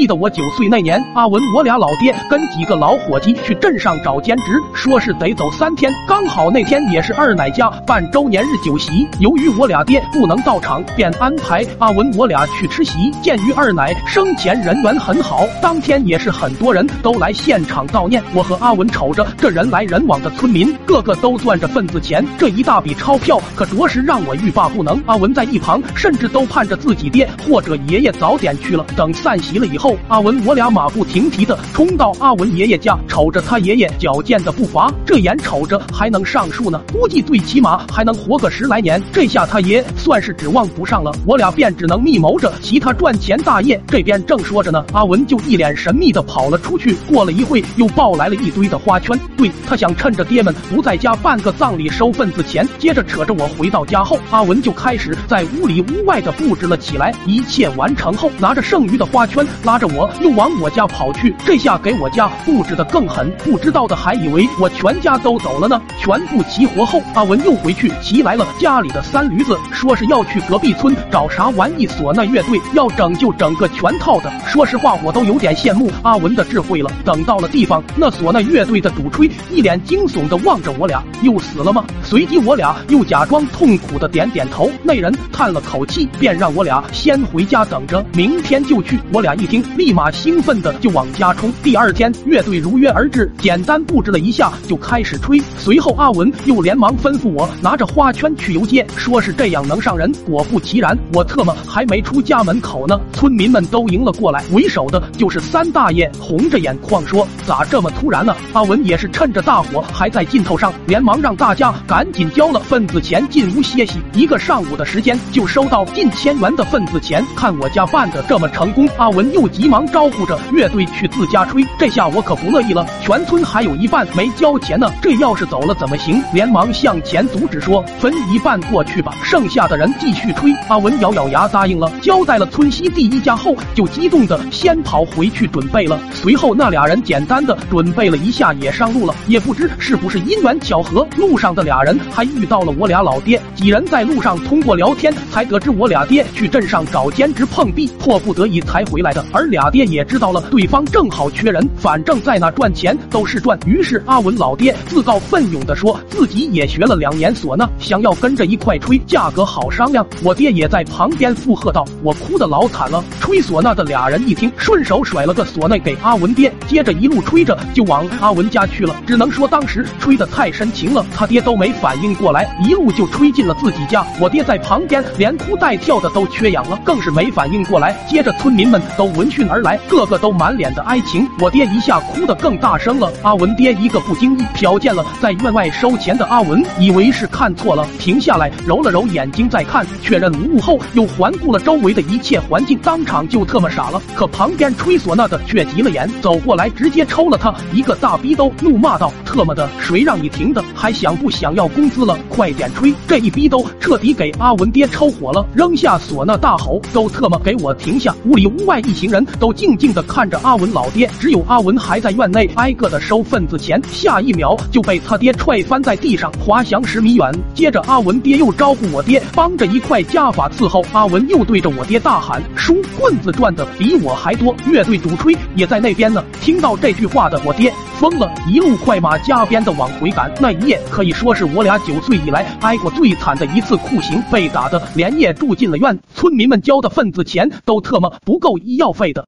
记得我九岁那年，阿文我俩老爹跟几个老伙计去镇上找兼职，说是得走三天，刚好那天也是二奶家办周年日酒席。由于我俩爹不能到场，便安排阿文我俩去吃席。鉴于二奶生前人缘很好，当天也是很多人都来现场悼念。我和阿文瞅着这人来人往的村民，个个都攥着份子钱，这一大笔钞票可着实让我欲罢不能。阿文在一旁甚至都盼着自己爹或者爷爷早点去了。等散席了以后，阿文我俩马不停蹄的冲到阿文爷爷家，瞅着他爷爷矫健的步伐，这眼瞅着还能上树呢，估计最起码还能活个十来年。这下他爷算是指望不上了，我俩便只能密谋着其他赚钱大业。这边正说着呢，阿文就一脸神秘的跑了出去。过了一会，又抱来了一堆的花圈，对他想趁着爹们不在家办个葬礼收份子钱。接着扯着我回到家后，阿文就开始在屋里屋外的布置了起来。一切完成后，拿着剩余的花圈，拉拉着我又往我家跑去。这下给我家布置的更狠，不知道的还以为我全家都走了呢。全部齐活后，阿文又回去骑来了家里的三驴子，说是要去隔壁村找啥玩意唢呐乐队，要拯救整个全套的。说实话，我都有点羡慕阿文的智慧了。等到了地方，那唢呐乐队的主吹一脸惊悚的望着我俩，又死了吗？随即我俩又假装痛苦的点点头。那人叹了口气，便让我俩先回家等着，明天就去。我俩一听，立马兴奋的就往家冲。第二天，乐队如约而至，简单布置了一下就开始吹。随后阿文又连忙吩咐我拿着花圈去游街，说是这样能上人。果不其然，我特么还没出家门口呢，村民们都迎了过来，为首的就是三大爷，红着眼眶说：“咋这么突然呢？”阿文也是趁着大伙还在劲头上，连忙让大家赶紧交了份子钱进屋歇息。一个上午的时间就收到近千元的份子钱，看我家办的这么成功，阿文又急忙招呼着乐队去自家吹。这下我可不乐意了，全村还有一半没交钱呢，这要是走了怎么行？连忙向前阻止说：“分一半过去吧，剩下的人继续吹。”阿文咬咬牙答应了，交代了村西第一家后，就激动的先跑回去准备了。随后那俩人简单的准备了一下，也上路了。也不知是不是因缘巧合，路上的俩人还遇到了我俩老爹。几人在路上通过聊天，才得知我俩爹去镇上找兼职碰壁，迫不得已才回来的。而而俩爹也知道了对方正好缺人，反正在那赚钱都是赚。于是阿文老爹自告奋勇的说自己也学了两年唢呐，想要跟着一块吹，价格好商量。我爹也在旁边附和道：“我哭的老惨了。”吹唢呐的俩人一听，顺手甩了个唢呐给阿文爹，接着一路吹着就往阿文家去了。只能说当时吹的太深情了，他爹都没反应过来，一路就吹进了自己家。我爹在旁边连哭带跳的都缺氧了，更是没反应过来。接着村民们都闻讯而来，个个都满脸的哀情。我爹一下哭得更大声了。阿文爹一个不经意瞟见了。在院外收钱的阿文，以为是看错了，停下来揉了。揉眼睛再看，确认无误后，又环顾了。周围的一切环境，当场就特么傻了。可旁边吹唢呐的却急了。眼，走过来直接抽了。他一个大逼兜，怒骂道：“特么的，谁让你停的？还想不想要工资了？快点吹！”这一逼兜彻底给阿文爹抽火了，扔下唢呐大吼：“都特么给我停下！”屋里屋外一行人都静静的看着阿文老爹，只有阿文还在院内挨个的收份子钱，下一秒就被他爹踹翻在地上，滑翔十米远。接着阿文爹又招呼我爹帮着一块家法伺候，阿文又对着我爹大喊：“叔，棍子赚的比我还多！”乐队主吹也在那边呢。听到这句话的我爹疯了，一路快马加鞭的往回赶。那一夜可以说是我俩九岁以来挨过最惨的一次酷刑，被打的连夜住进了院。村民们交的份子钱都特么不够医药费的。